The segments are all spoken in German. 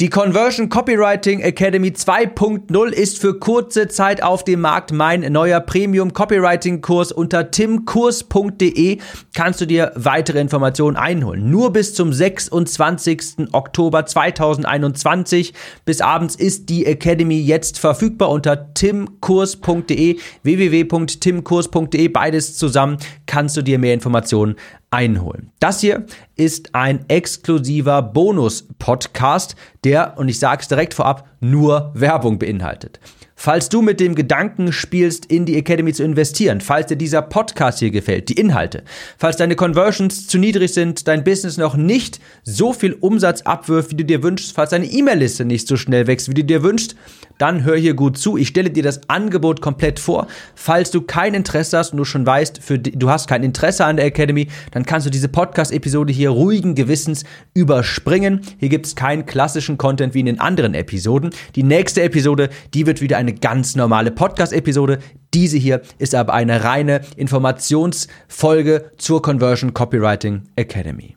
Die Conversion Copywriting Academy 2.0 ist für kurze Zeit auf dem Markt. Mein neuer Premium Copywriting Kurs unter timkurs.de kannst du dir weitere Informationen einholen. Nur bis zum 26. Oktober 2021 bis abends ist die Academy jetzt verfügbar unter timkurs.de www.timkurs.de beides zusammen kannst du dir mehr Informationen einholen. Das hier ist ein exklusiver Bonus-Podcast, der, und ich sage es direkt vorab, nur Werbung beinhaltet. Falls du mit dem Gedanken spielst, in die Academy zu investieren, falls dir dieser Podcast hier gefällt, die Inhalte, falls deine Conversions zu niedrig sind, dein Business noch nicht so viel Umsatz abwirft, wie du dir wünschst, falls deine E-Mail-Liste nicht so schnell wächst, wie du dir wünschst, dann hör hier gut zu. Ich stelle dir das Angebot komplett vor. Falls du kein Interesse hast und du schon weißt, für du hast kein Interesse an der Academy, dann kannst du diese Podcast-Episode hier ruhigen Gewissens überspringen. Hier gibt es keinen klassischen Content wie in den anderen Episoden. Die nächste Episode, die wird wieder eine ganz normale Podcast-Episode. Diese hier ist aber eine reine Informationsfolge zur Conversion Copywriting Academy.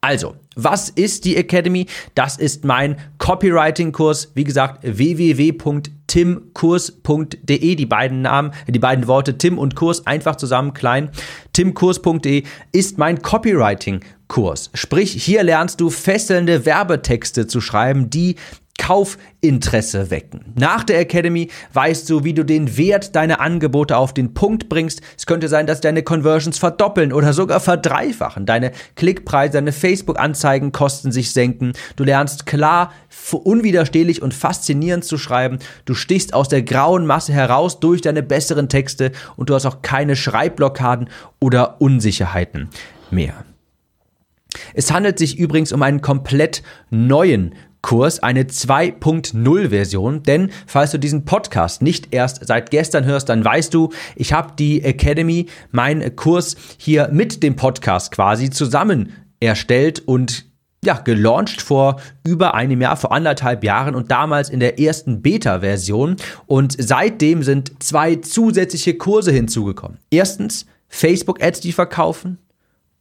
Also, was ist die Academy? Das ist mein Copywriting-Kurs. Wie gesagt, www.timkurs.de. Die beiden Namen, die beiden Worte Tim und Kurs einfach zusammen klein. Timkurs.de ist mein Copywriting-Kurs. Sprich, hier lernst du fesselnde Werbetexte zu schreiben, die Kaufinteresse wecken. Nach der Academy weißt du, wie du den Wert deiner Angebote auf den Punkt bringst. Es könnte sein, dass deine Conversions verdoppeln oder sogar verdreifachen. Deine Klickpreise, deine Facebook-Anzeigenkosten sich senken. Du lernst klar, unwiderstehlich und faszinierend zu schreiben. Du stichst aus der grauen Masse heraus durch deine besseren Texte und du hast auch keine Schreibblockaden oder Unsicherheiten mehr. Es handelt sich übrigens um einen komplett neuen Kurs, eine 2.0 Version, denn falls du diesen Podcast nicht erst seit gestern hörst, dann weißt du, ich habe die Academy, mein Kurs hier mit dem Podcast quasi zusammen erstellt und ja, gelauncht vor über einem Jahr, vor anderthalb Jahren und damals in der ersten Beta-Version. Und seitdem sind zwei zusätzliche Kurse hinzugekommen. Erstens Facebook-Ads, die verkaufen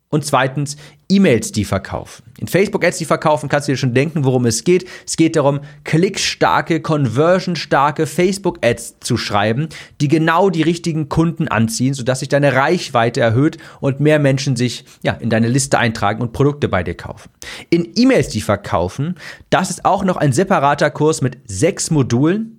und zweitens E-Mails, die verkaufen. In Facebook-Ads, die verkaufen, kannst du dir schon denken, worum es geht. Es geht darum, klickstarke, conversionstarke Facebook-Ads zu schreiben, die genau die richtigen Kunden anziehen, sodass sich deine Reichweite erhöht und mehr Menschen sich ja, in deine Liste eintragen und Produkte bei dir kaufen. In E-Mails, die verkaufen, das ist auch noch ein separater Kurs mit sechs Modulen,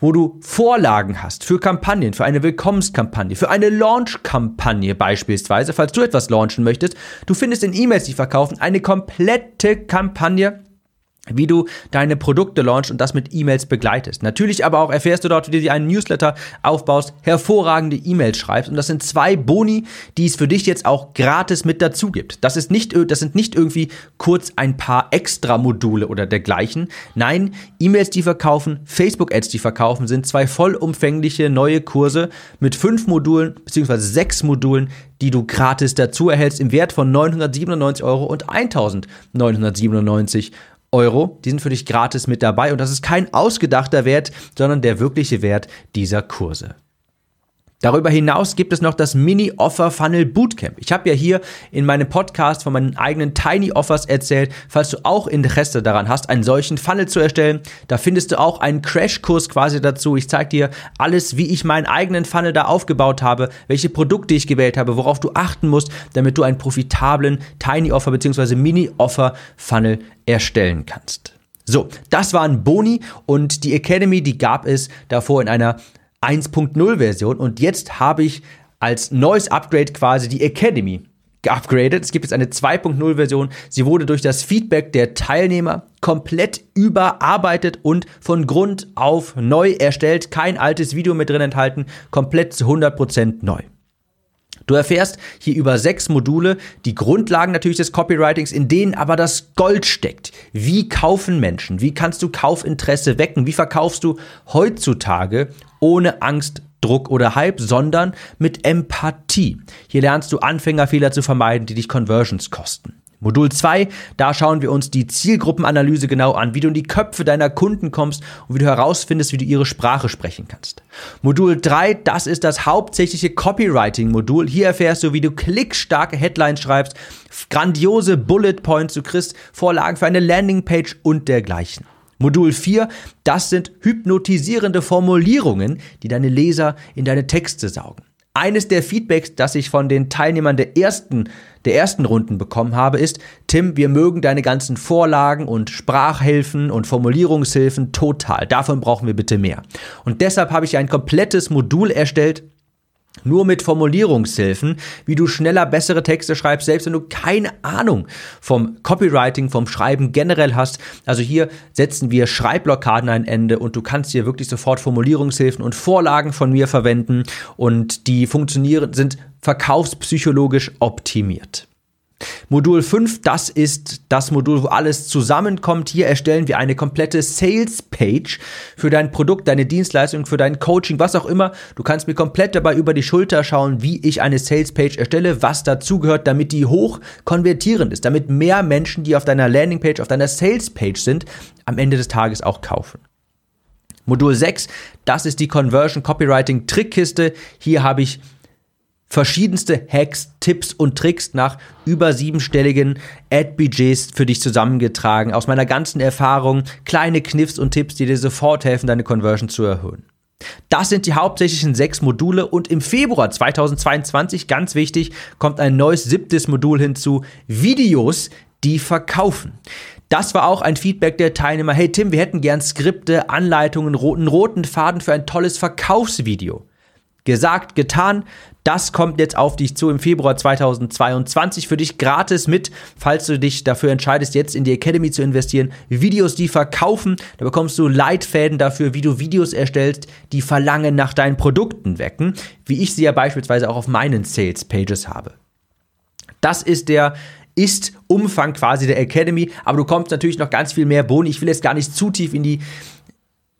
wo du Vorlagen hast für Kampagnen, für eine Willkommenskampagne, für eine Launch-Kampagne beispielsweise, falls du etwas launchen möchtest. Du findest in E-Mails, die verkaufen, eine komplette Kampagne wie du deine Produkte launchst und das mit E-Mails begleitest. Natürlich aber auch erfährst du dort, wie du dir einen Newsletter aufbaust, hervorragende E-Mails schreibst und das sind zwei Boni, die es für dich jetzt auch gratis mit dazu gibt. Das ist nicht, das sind nicht irgendwie kurz ein paar extra Module oder dergleichen. Nein, E-Mails, die verkaufen, Facebook-Ads, die verkaufen, sind zwei vollumfängliche neue Kurse mit fünf Modulen beziehungsweise sechs Modulen, die du gratis dazu erhältst im Wert von 997 Euro und 1997 Euro. Die sind für dich gratis mit dabei und das ist kein ausgedachter Wert, sondern der wirkliche Wert dieser Kurse. Darüber hinaus gibt es noch das Mini Offer Funnel Bootcamp. Ich habe ja hier in meinem Podcast von meinen eigenen Tiny Offers erzählt. Falls du auch Interesse daran hast, einen solchen Funnel zu erstellen, da findest du auch einen Crashkurs quasi dazu. Ich zeige dir alles, wie ich meinen eigenen Funnel da aufgebaut habe, welche Produkte ich gewählt habe, worauf du achten musst, damit du einen profitablen Tiny Offer bzw. Mini Offer Funnel erstellen kannst. So, das waren Boni und die Academy, die gab es davor in einer 1.0 Version und jetzt habe ich als neues Upgrade quasi die Academy geupgradet. Es gibt jetzt eine 2.0 Version. Sie wurde durch das Feedback der Teilnehmer komplett überarbeitet und von Grund auf neu erstellt. Kein altes Video mit drin enthalten, komplett zu 100% neu. Du erfährst hier über sechs Module die Grundlagen natürlich des Copywritings, in denen aber das Gold steckt. Wie kaufen Menschen? Wie kannst du Kaufinteresse wecken? Wie verkaufst du heutzutage ohne Angst, Druck oder Hype, sondern mit Empathie. Hier lernst du Anfängerfehler zu vermeiden, die dich Conversions kosten. Modul 2, da schauen wir uns die Zielgruppenanalyse genau an, wie du in die Köpfe deiner Kunden kommst und wie du herausfindest, wie du ihre Sprache sprechen kannst. Modul 3, das ist das hauptsächliche Copywriting-Modul. Hier erfährst du, wie du klickstarke Headlines schreibst, grandiose Bullet Points, du kriegst Vorlagen für eine Landingpage und dergleichen. Modul 4, das sind hypnotisierende Formulierungen, die deine Leser in deine Texte saugen. Eines der Feedbacks, das ich von den Teilnehmern der ersten, der ersten Runden bekommen habe, ist, Tim, wir mögen deine ganzen Vorlagen und Sprachhilfen und Formulierungshilfen total. Davon brauchen wir bitte mehr. Und deshalb habe ich ein komplettes Modul erstellt, nur mit Formulierungshilfen, wie du schneller bessere Texte schreibst, selbst wenn du keine Ahnung vom Copywriting, vom Schreiben generell hast. Also hier setzen wir Schreibblockaden ein Ende und du kannst hier wirklich sofort Formulierungshilfen und Vorlagen von mir verwenden und die funktionieren, sind verkaufspsychologisch optimiert. Modul 5, das ist das Modul, wo alles zusammenkommt. Hier erstellen wir eine komplette Sales Page für dein Produkt, deine Dienstleistung, für dein Coaching, was auch immer. Du kannst mir komplett dabei über die Schulter schauen, wie ich eine Sales Page erstelle, was dazugehört, damit die hoch konvertierend ist, damit mehr Menschen, die auf deiner Landingpage, auf deiner Sales Page sind, am Ende des Tages auch kaufen. Modul 6, das ist die Conversion Copywriting Trickkiste. Hier habe ich verschiedenste Hacks, Tipps und Tricks nach über siebenstelligen Ad-Budgets für dich zusammengetragen. Aus meiner ganzen Erfahrung kleine Kniffs und Tipps, die dir sofort helfen, deine Conversion zu erhöhen. Das sind die hauptsächlichen sechs Module und im Februar 2022, ganz wichtig, kommt ein neues siebtes Modul hinzu, Videos, die verkaufen. Das war auch ein Feedback der Teilnehmer. Hey Tim, wir hätten gern Skripte, Anleitungen, einen roten Faden für ein tolles Verkaufsvideo. Gesagt, getan. Das kommt jetzt auf dich zu im Februar 2022 für dich gratis mit, falls du dich dafür entscheidest, jetzt in die Academy zu investieren. Videos, die verkaufen, da bekommst du Leitfäden dafür, wie du Videos erstellst, die Verlangen nach deinen Produkten wecken, wie ich sie ja beispielsweise auch auf meinen Sales Pages habe. Das ist der ist Umfang quasi der Academy, aber du kommst natürlich noch ganz viel mehr Boni. Ich will jetzt gar nicht zu tief in die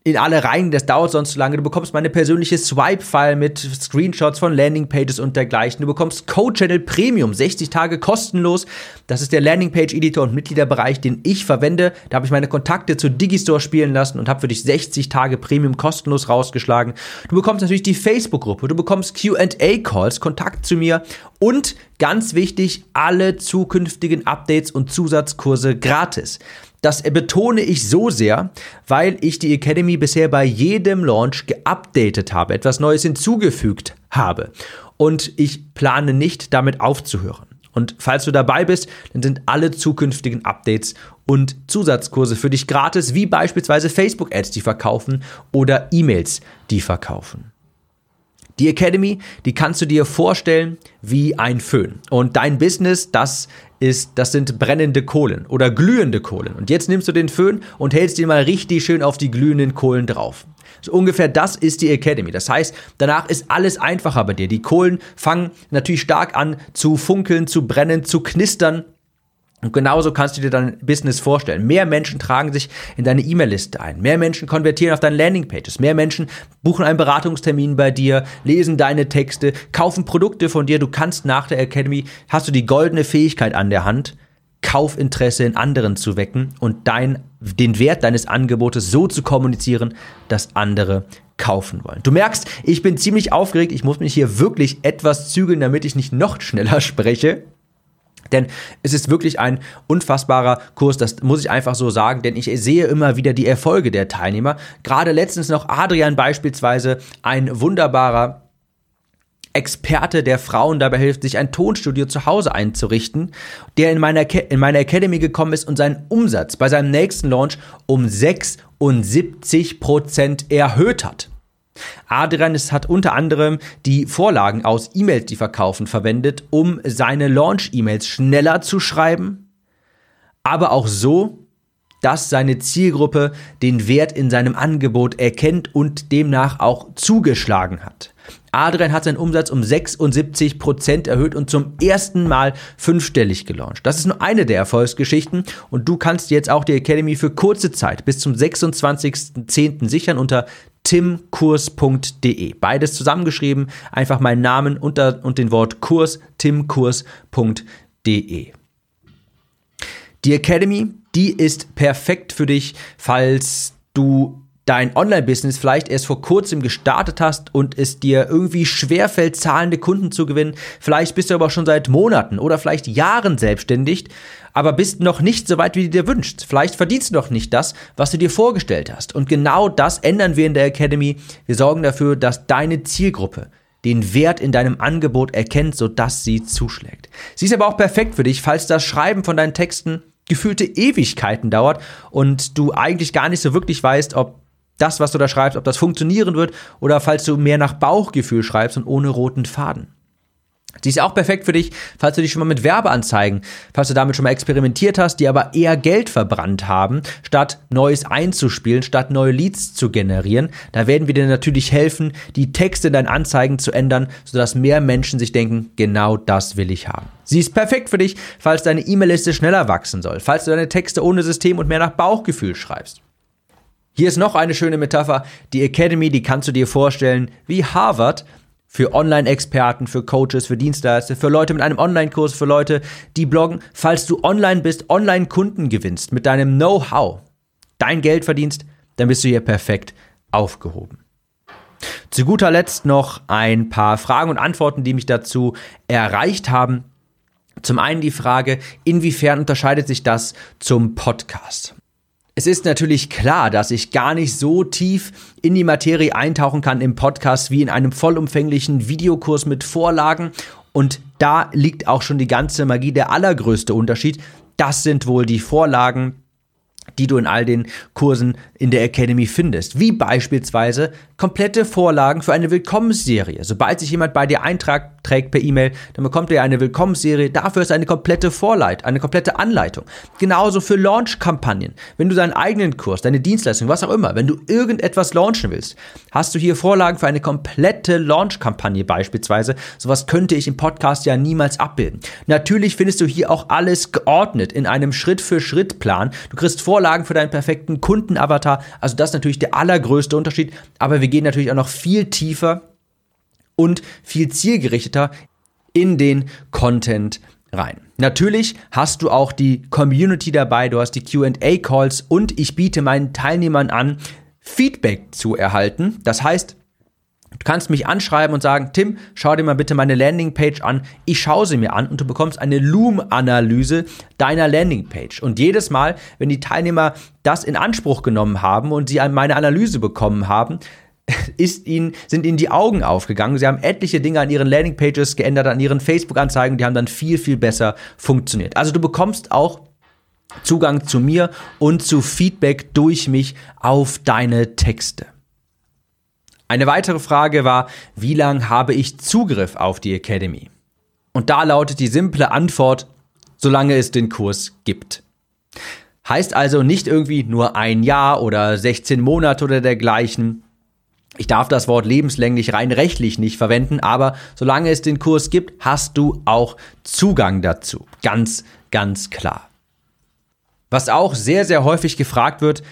in alle rein, das dauert sonst zu lange. Du bekommst meine persönliche Swipe-File mit Screenshots von Landingpages und dergleichen. Du bekommst Code-Channel Premium, 60 Tage kostenlos. Das ist der Landingpage-Editor und Mitgliederbereich, den ich verwende. Da habe ich meine Kontakte zu Digistore spielen lassen und habe für dich 60 Tage Premium kostenlos rausgeschlagen. Du bekommst natürlich die Facebook-Gruppe, du bekommst Q&A-Calls, Kontakt zu mir und ganz wichtig, alle zukünftigen Updates und Zusatzkurse gratis. Das betone ich so sehr, weil ich die Academy bisher bei jedem Launch geupdatet habe, etwas Neues hinzugefügt habe. Und ich plane nicht damit aufzuhören. Und falls du dabei bist, dann sind alle zukünftigen Updates und Zusatzkurse für dich gratis, wie beispielsweise Facebook-Ads, die verkaufen oder E-Mails, die verkaufen. Die Academy, die kannst du dir vorstellen wie ein Föhn. Und dein Business, das ist, das sind brennende Kohlen oder glühende Kohlen. Und jetzt nimmst du den Föhn und hältst ihn mal richtig schön auf die glühenden Kohlen drauf. So ungefähr das ist die Academy. Das heißt, danach ist alles einfacher bei dir. Die Kohlen fangen natürlich stark an zu funkeln, zu brennen, zu knistern. Und genauso kannst du dir dein Business vorstellen. Mehr Menschen tragen sich in deine E-Mail-Liste ein. Mehr Menschen konvertieren auf deine Landingpages. Mehr Menschen buchen einen Beratungstermin bei dir, lesen deine Texte, kaufen Produkte von dir. Du kannst nach der Academy, hast du die goldene Fähigkeit an der Hand, Kaufinteresse in anderen zu wecken und dein, den Wert deines Angebotes so zu kommunizieren, dass andere kaufen wollen. Du merkst, ich bin ziemlich aufgeregt. Ich muss mich hier wirklich etwas zügeln, damit ich nicht noch schneller spreche. Denn es ist wirklich ein unfassbarer Kurs, das muss ich einfach so sagen, denn ich sehe immer wieder die Erfolge der Teilnehmer. Gerade letztens noch Adrian beispielsweise, ein wunderbarer Experte, der Frauen dabei hilft, sich ein Tonstudio zu Hause einzurichten, der in meiner, in meiner Academy gekommen ist und seinen Umsatz bei seinem nächsten Launch um 76 Prozent erhöht hat. Adrian hat unter anderem die Vorlagen aus E-Mails, die verkaufen, verwendet, um seine Launch-E-Mails schneller zu schreiben, aber auch so, dass seine Zielgruppe den Wert in seinem Angebot erkennt und demnach auch zugeschlagen hat. Adrian hat seinen Umsatz um 76 Prozent erhöht und zum ersten Mal fünfstellig gelauncht. Das ist nur eine der Erfolgsgeschichten und du kannst jetzt auch die Academy für kurze Zeit bis zum 26.10. sichern unter timkurs.de. Beides zusammengeschrieben, einfach meinen Namen unter, und den Wort Kurs, timkurs.de. Die Academy, die ist perfekt für dich, falls du dein Online-Business vielleicht erst vor kurzem gestartet hast und es dir irgendwie schwerfällt, zahlende Kunden zu gewinnen. Vielleicht bist du aber schon seit Monaten oder vielleicht Jahren selbstständig, aber bist noch nicht so weit, wie du dir wünschst. Vielleicht verdienst du noch nicht das, was du dir vorgestellt hast. Und genau das ändern wir in der Academy. Wir sorgen dafür, dass deine Zielgruppe den Wert in deinem Angebot erkennt, sodass sie zuschlägt. Sie ist aber auch perfekt für dich, falls das Schreiben von deinen Texten gefühlte Ewigkeiten dauert und du eigentlich gar nicht so wirklich weißt, ob das, was du da schreibst, ob das funktionieren wird oder falls du mehr nach Bauchgefühl schreibst und ohne roten Faden. Sie ist auch perfekt für dich, falls du dich schon mal mit Werbeanzeigen, falls du damit schon mal experimentiert hast, die aber eher Geld verbrannt haben, statt Neues einzuspielen, statt neue Leads zu generieren. Da werden wir dir natürlich helfen, die Texte in deinen Anzeigen zu ändern, sodass mehr Menschen sich denken, genau das will ich haben. Sie ist perfekt für dich, falls deine E-Mail-Liste schneller wachsen soll, falls du deine Texte ohne System und mehr nach Bauchgefühl schreibst. Hier ist noch eine schöne Metapher. Die Academy, die kannst du dir vorstellen wie Harvard, für Online-Experten, für Coaches, für Dienstleister, für Leute mit einem Online-Kurs, für Leute, die bloggen. Falls du online bist, Online-Kunden gewinnst mit deinem Know-how, dein Geld verdienst, dann bist du hier perfekt aufgehoben. Zu guter Letzt noch ein paar Fragen und Antworten, die mich dazu erreicht haben. Zum einen die Frage, inwiefern unterscheidet sich das zum Podcast? Es ist natürlich klar, dass ich gar nicht so tief in die Materie eintauchen kann im Podcast wie in einem vollumfänglichen Videokurs mit Vorlagen. Und da liegt auch schon die ganze Magie, der allergrößte Unterschied. Das sind wohl die Vorlagen, die du in all den Kursen in der Academy findest. Wie beispielsweise komplette Vorlagen für eine Willkommensserie. Sobald sich jemand bei dir einträgt per E-Mail, dann bekommt er eine Willkommensserie. Dafür ist eine komplette Vorleit, eine komplette Anleitung. Genauso für Launch-Kampagnen. Wenn du deinen eigenen Kurs, deine Dienstleistung, was auch immer, wenn du irgendetwas launchen willst, hast du hier Vorlagen für eine komplette Launch-Kampagne beispielsweise. Sowas könnte ich im Podcast ja niemals abbilden. Natürlich findest du hier auch alles geordnet in einem Schritt-für-Schritt-Plan. Du kriegst Vorlagen für deinen perfekten Kundenavatar. Also das ist natürlich der allergrößte Unterschied. Aber wir gehen natürlich auch noch viel tiefer und viel zielgerichteter in den Content rein. Natürlich hast du auch die Community dabei, du hast die QA-Calls und ich biete meinen Teilnehmern an, Feedback zu erhalten. Das heißt, Du kannst mich anschreiben und sagen, Tim, schau dir mal bitte meine Landingpage an. Ich schaue sie mir an und du bekommst eine Loom-Analyse deiner Landingpage. Und jedes Mal, wenn die Teilnehmer das in Anspruch genommen haben und sie meine Analyse bekommen haben, ist ihnen, sind ihnen die Augen aufgegangen. Sie haben etliche Dinge an ihren Landingpages geändert, an ihren Facebook-Anzeigen, die haben dann viel, viel besser funktioniert. Also du bekommst auch Zugang zu mir und zu Feedback durch mich auf deine Texte. Eine weitere Frage war, wie lange habe ich Zugriff auf die Academy? Und da lautet die simple Antwort, solange es den Kurs gibt. Heißt also nicht irgendwie nur ein Jahr oder 16 Monate oder dergleichen. Ich darf das Wort lebenslänglich rein rechtlich nicht verwenden, aber solange es den Kurs gibt, hast du auch Zugang dazu. Ganz, ganz klar. Was auch sehr, sehr häufig gefragt wird,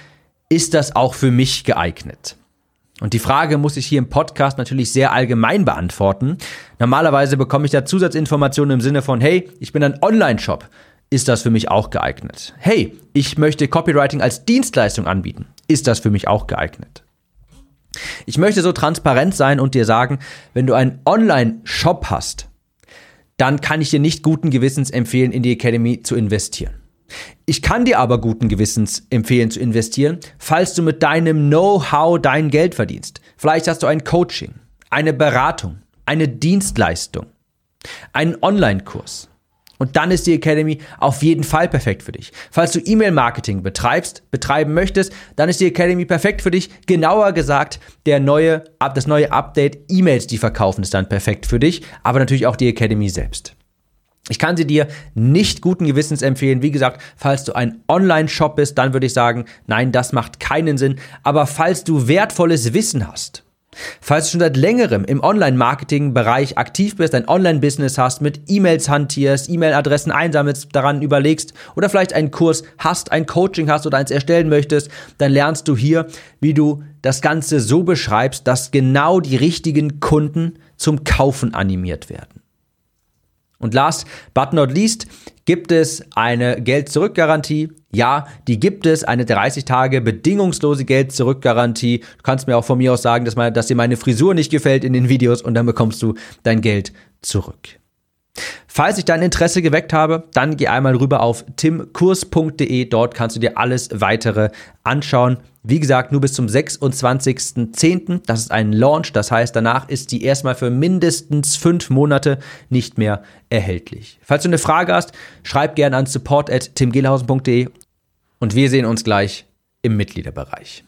ist das auch für mich geeignet? Und die Frage muss ich hier im Podcast natürlich sehr allgemein beantworten. Normalerweise bekomme ich da Zusatzinformationen im Sinne von, hey, ich bin ein Online-Shop. Ist das für mich auch geeignet? Hey, ich möchte Copywriting als Dienstleistung anbieten. Ist das für mich auch geeignet? Ich möchte so transparent sein und dir sagen, wenn du einen Online-Shop hast, dann kann ich dir nicht guten Gewissens empfehlen, in die Academy zu investieren. Ich kann dir aber guten Gewissens empfehlen zu investieren, falls du mit deinem Know-how dein Geld verdienst. Vielleicht hast du ein Coaching, eine Beratung, eine Dienstleistung, einen Online-Kurs. Und dann ist die Academy auf jeden Fall perfekt für dich. Falls du E-Mail-Marketing betreibst, betreiben möchtest, dann ist die Academy perfekt für dich. Genauer gesagt, der neue, das neue Update E-Mails, die verkaufen, ist dann perfekt für dich, aber natürlich auch die Academy selbst. Ich kann sie dir nicht guten Gewissens empfehlen. Wie gesagt, falls du ein Online-Shop bist, dann würde ich sagen, nein, das macht keinen Sinn. Aber falls du wertvolles Wissen hast, falls du schon seit längerem im Online-Marketing-Bereich aktiv bist, ein Online-Business hast, mit E-Mails hantierst, E-Mail-Adressen einsammelst, daran überlegst oder vielleicht einen Kurs hast, ein Coaching hast oder eins erstellen möchtest, dann lernst du hier, wie du das Ganze so beschreibst, dass genau die richtigen Kunden zum Kaufen animiert werden. Und last but not least gibt es eine Geld-Zurück-Garantie. Ja, die gibt es, eine 30 Tage bedingungslose Geld-Zurück-Garantie. Du kannst mir auch von mir aus sagen, dass, mal, dass dir meine Frisur nicht gefällt in den Videos und dann bekommst du dein Geld zurück. Falls ich dein Interesse geweckt habe, dann geh einmal rüber auf timkurs.de. Dort kannst du dir alles weitere anschauen. Wie gesagt, nur bis zum 26.10. Das ist ein Launch. Das heißt, danach ist die erstmal für mindestens fünf Monate nicht mehr erhältlich. Falls du eine Frage hast, schreib gerne an support.timgelhausen.de und wir sehen uns gleich im Mitgliederbereich.